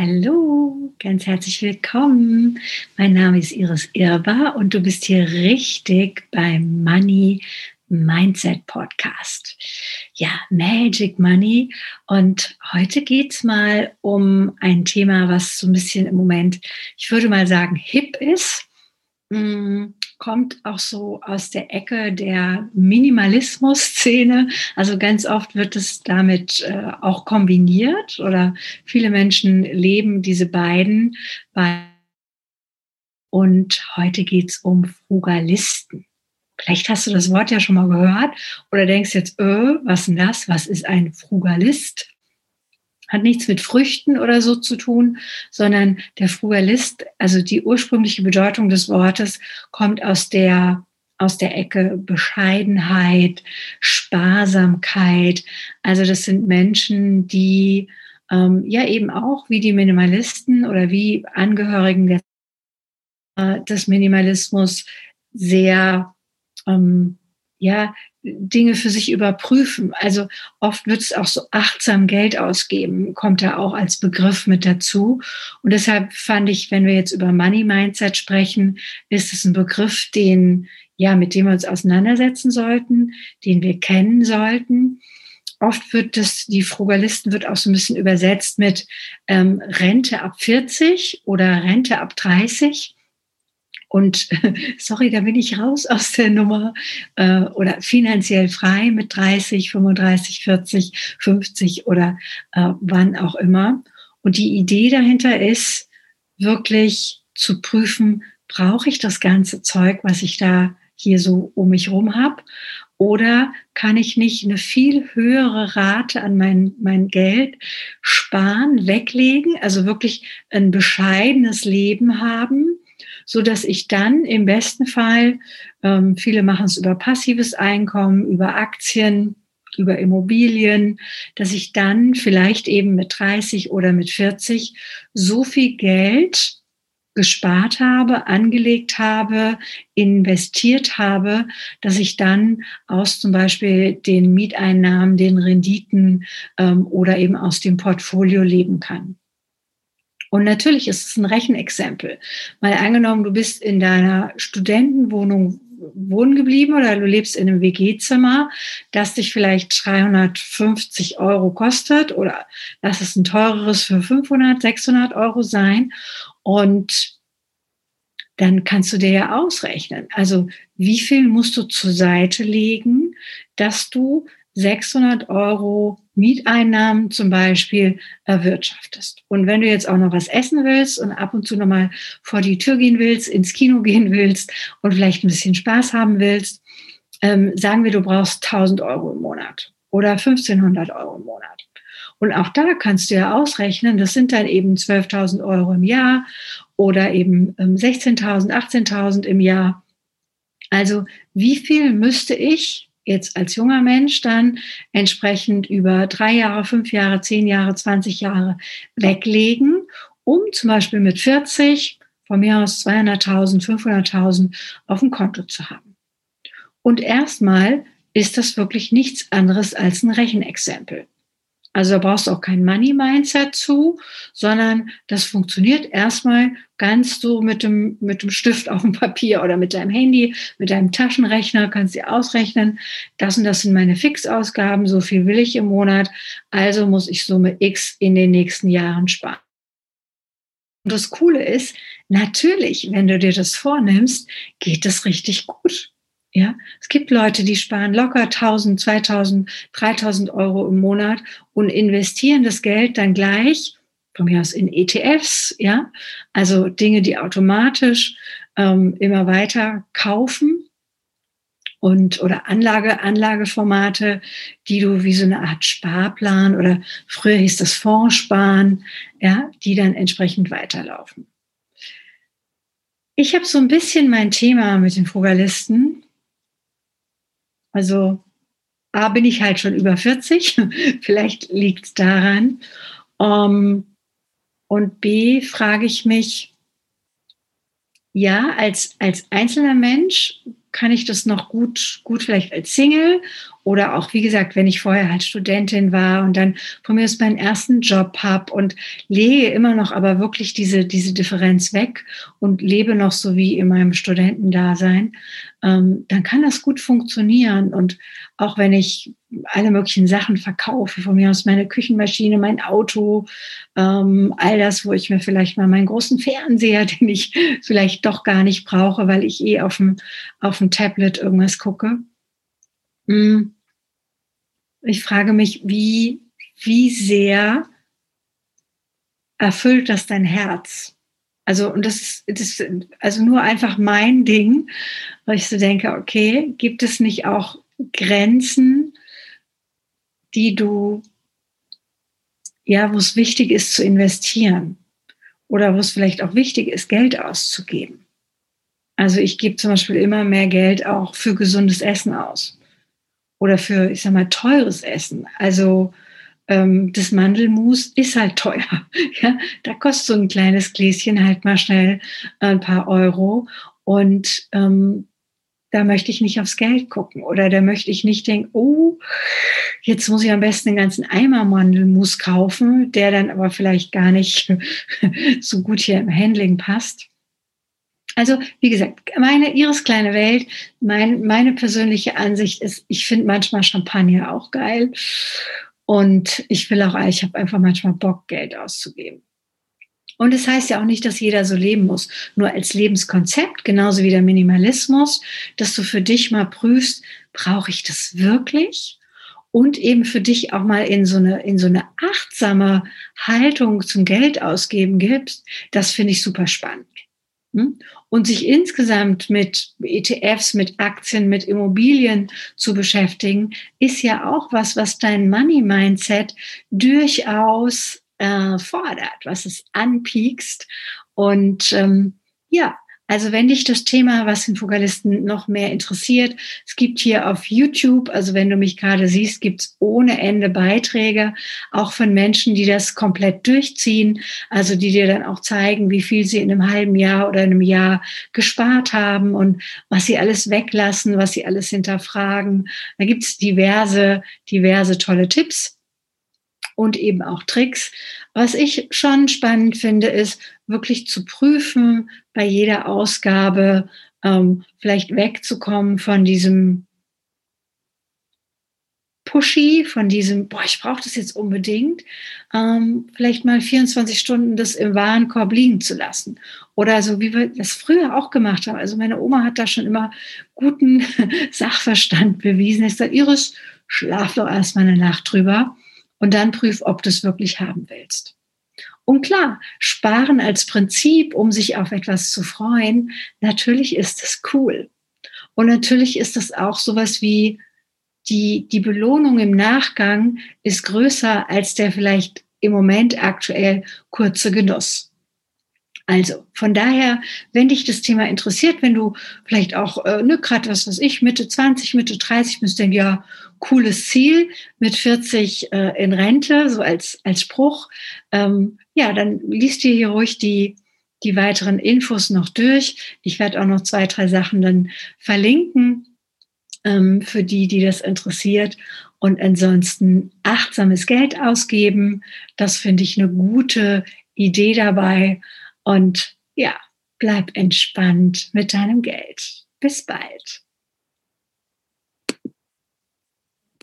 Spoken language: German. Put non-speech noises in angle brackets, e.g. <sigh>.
Hallo, ganz herzlich willkommen. Mein Name ist Iris Irber und du bist hier richtig beim Money Mindset Podcast. Ja, Magic Money. Und heute geht's mal um ein Thema, was so ein bisschen im Moment, ich würde mal sagen, hip ist. Mm, kommt auch so aus der Ecke der Minimalismus-Szene. Also ganz oft wird es damit äh, auch kombiniert oder viele Menschen leben diese beiden. Und heute geht es um Frugalisten. Vielleicht hast du das Wort ja schon mal gehört oder denkst jetzt, äh, was denn das? Was ist ein Frugalist? Hat nichts mit Früchten oder so zu tun, sondern der Frugalist, also die ursprüngliche Bedeutung des Wortes, kommt aus der aus der Ecke Bescheidenheit, Sparsamkeit. Also das sind Menschen, die ähm, ja eben auch wie die Minimalisten oder wie Angehörigen der, äh, des Minimalismus sehr ähm, ja Dinge für sich überprüfen. Also oft wird es auch so achtsam Geld ausgeben, kommt da auch als Begriff mit dazu. Und deshalb fand ich, wenn wir jetzt über Money Mindset sprechen, ist es ein Begriff, den, ja, mit dem wir uns auseinandersetzen sollten, den wir kennen sollten. Oft wird das, die Frugalisten wird auch so ein bisschen übersetzt mit ähm, Rente ab 40 oder Rente ab 30. Und <laughs> sorry, da bin ich raus aus der Nummer äh, oder finanziell frei mit 30, 35, 40, 50 oder äh, wann auch immer. Und die Idee dahinter ist, wirklich zu prüfen, brauche ich das ganze Zeug, was ich da hier so um mich rum habe? Oder kann ich nicht eine viel höhere Rate an mein, mein Geld sparen, weglegen, also wirklich ein bescheidenes Leben haben, so dass ich dann im besten Fall, ähm, viele machen es über passives Einkommen, über Aktien, über Immobilien, dass ich dann vielleicht eben mit 30 oder mit 40 so viel Geld gespart habe, angelegt habe, investiert habe, dass ich dann aus zum Beispiel den Mieteinnahmen, den Renditen ähm, oder eben aus dem Portfolio leben kann. Und natürlich ist es ein Rechenexempel. Mal angenommen, du bist in deiner Studentenwohnung wohnen geblieben oder du lebst in einem WG-Zimmer, das dich vielleicht 350 Euro kostet oder lass es ein teureres für 500, 600 Euro sein. Und dann kannst du dir ja ausrechnen. Also wie viel musst du zur Seite legen, dass du 600 Euro Mieteinnahmen zum Beispiel erwirtschaftest. Und wenn du jetzt auch noch was essen willst und ab und zu nochmal vor die Tür gehen willst, ins Kino gehen willst und vielleicht ein bisschen Spaß haben willst, ähm, sagen wir, du brauchst 1000 Euro im Monat oder 1500 Euro im Monat. Und auch da kannst du ja ausrechnen, das sind dann eben 12.000 Euro im Jahr oder eben 16.000, ähm, 18.000 im Jahr. Also wie viel müsste ich jetzt als junger Mensch dann entsprechend über drei Jahre, fünf Jahre, zehn Jahre, 20 Jahre weglegen, um zum Beispiel mit 40 von mir aus 200.000, 500.000 auf dem Konto zu haben. Und erstmal ist das wirklich nichts anderes als ein Rechenexempel. Also da brauchst du auch kein Money Mindset zu, sondern das funktioniert erstmal ganz so mit dem, mit dem Stift auf dem Papier oder mit deinem Handy, mit deinem Taschenrechner kannst du ausrechnen, das und das sind meine Fixausgaben, so viel will ich im Monat, also muss ich Summe X in den nächsten Jahren sparen. Und das Coole ist, natürlich, wenn du dir das vornimmst, geht das richtig gut. Ja, es gibt Leute, die sparen locker 1000, 2000, 3000 Euro im Monat und investieren das Geld dann gleich von mir aus in ETFs, ja, also Dinge, die automatisch ähm, immer weiter kaufen und oder Anlage, Anlageformate, die du wie so eine Art Sparplan oder früher hieß das Fondssparen, ja, die dann entsprechend weiterlaufen. Ich habe so ein bisschen mein Thema mit den Frugalisten also A bin ich halt schon über 40, <laughs> vielleicht liegt es daran. Um, ähm, und B frage ich mich, ja, als, als einzelner Mensch kann ich das noch gut, gut vielleicht als Single oder auch, wie gesagt, wenn ich vorher halt Studentin war und dann von mir aus meinen ersten Job habe und lege immer noch aber wirklich diese, diese Differenz weg und lebe noch so wie in meinem Studentendasein, ähm, dann kann das gut funktionieren. Und auch wenn ich alle möglichen Sachen verkaufe, von mir aus meine Küchenmaschine, mein Auto, ähm, all das, wo ich mir vielleicht mal meinen großen Fernseher, <laughs> den ich vielleicht doch gar nicht brauche, weil ich eh auf dem, auf dem Tablet irgendwas gucke. Hm ich frage mich, wie, wie sehr erfüllt das dein Herz? Also, und das ist, also nur einfach mein Ding, weil ich so denke, okay, gibt es nicht auch Grenzen, die du, ja, wo es wichtig ist zu investieren oder wo es vielleicht auch wichtig ist, Geld auszugeben? Also ich gebe zum Beispiel immer mehr Geld auch für gesundes Essen aus oder für, ich sag mal, teures Essen. Also ähm, das Mandelmus ist halt teuer. <laughs> Ja? Da kostet so ein kleines Gläschen halt mal schnell ein paar Euro. Und ähm, da möchte ich nicht aufs Geld gucken oder da möchte ich nicht denken, oh, jetzt muss ich am besten den ganzen Eimer Mandelmus kaufen, der dann aber vielleicht gar nicht <laughs> so gut hier im Handling passt. Also, wie gesagt, meine, Ihres kleine Welt, mein, meine persönliche Ansicht ist, ich finde manchmal Champagner auch geil. Und ich will auch, ich habe einfach manchmal Bock, Geld auszugeben. Und es das heißt ja auch nicht, dass jeder so leben muss. Nur als Lebenskonzept, genauso wie der Minimalismus, dass du für dich mal prüfst, brauche ich das wirklich? Und eben für dich auch mal in so eine, in so eine achtsame Haltung zum Geld ausgeben gibst, das finde ich super spannend. Hm? Und sich insgesamt mit ETFs, mit Aktien, mit Immobilien zu beschäftigen, ist ja auch was, was dein Money-Mindset durchaus äh, fordert, was es anpiekst. Und ähm, ja, also wenn dich das Thema, was den Fugalisten noch mehr interessiert, es gibt hier auf YouTube, also wenn du mich gerade siehst, gibt's ohne Ende Beiträge, auch von Menschen, die das komplett durchziehen, also die dir dann auch zeigen, wie viel sie in einem halben Jahr oder einem Jahr gespart haben und was sie alles weglassen, was sie alles hinterfragen. Da gibt's diverse, diverse tolle Tipps und eben auch Tricks. Was ich schon spannend finde, ist wirklich zu prüfen, bei jeder Ausgabe ähm, vielleicht wegzukommen von diesem pushy, von diesem, boah, ich brauche das jetzt unbedingt, ähm, vielleicht mal 24 Stunden das im Warenkorb liegen zu lassen. Oder so, wie wir das früher auch gemacht haben. Also meine Oma hat da schon immer guten <laughs> Sachverstand bewiesen. Ich sage, Iris, schlaf doch erstmal eine Nacht drüber und dann prüf, ob du es wirklich haben willst. Und klar, sparen als Prinzip, um sich auf etwas zu freuen, natürlich ist es cool. Und natürlich ist es auch sowas wie die, die Belohnung im Nachgang ist größer als der vielleicht im Moment aktuell kurze Genuss. Also von daher, wenn dich das Thema interessiert, wenn du vielleicht auch, äh, ne, gerade was weiß ich, Mitte 20, Mitte 30 bist, denk ja, cooles Ziel, mit 40 äh, in Rente, so als, als Spruch, ähm, ja, dann liest dir hier ruhig die, die weiteren Infos noch durch. Ich werde auch noch zwei, drei Sachen dann verlinken ähm, für die, die das interessiert. Und ansonsten achtsames Geld ausgeben, das finde ich eine gute Idee dabei. Und ja, bleib entspannt mit deinem Geld. Bis bald.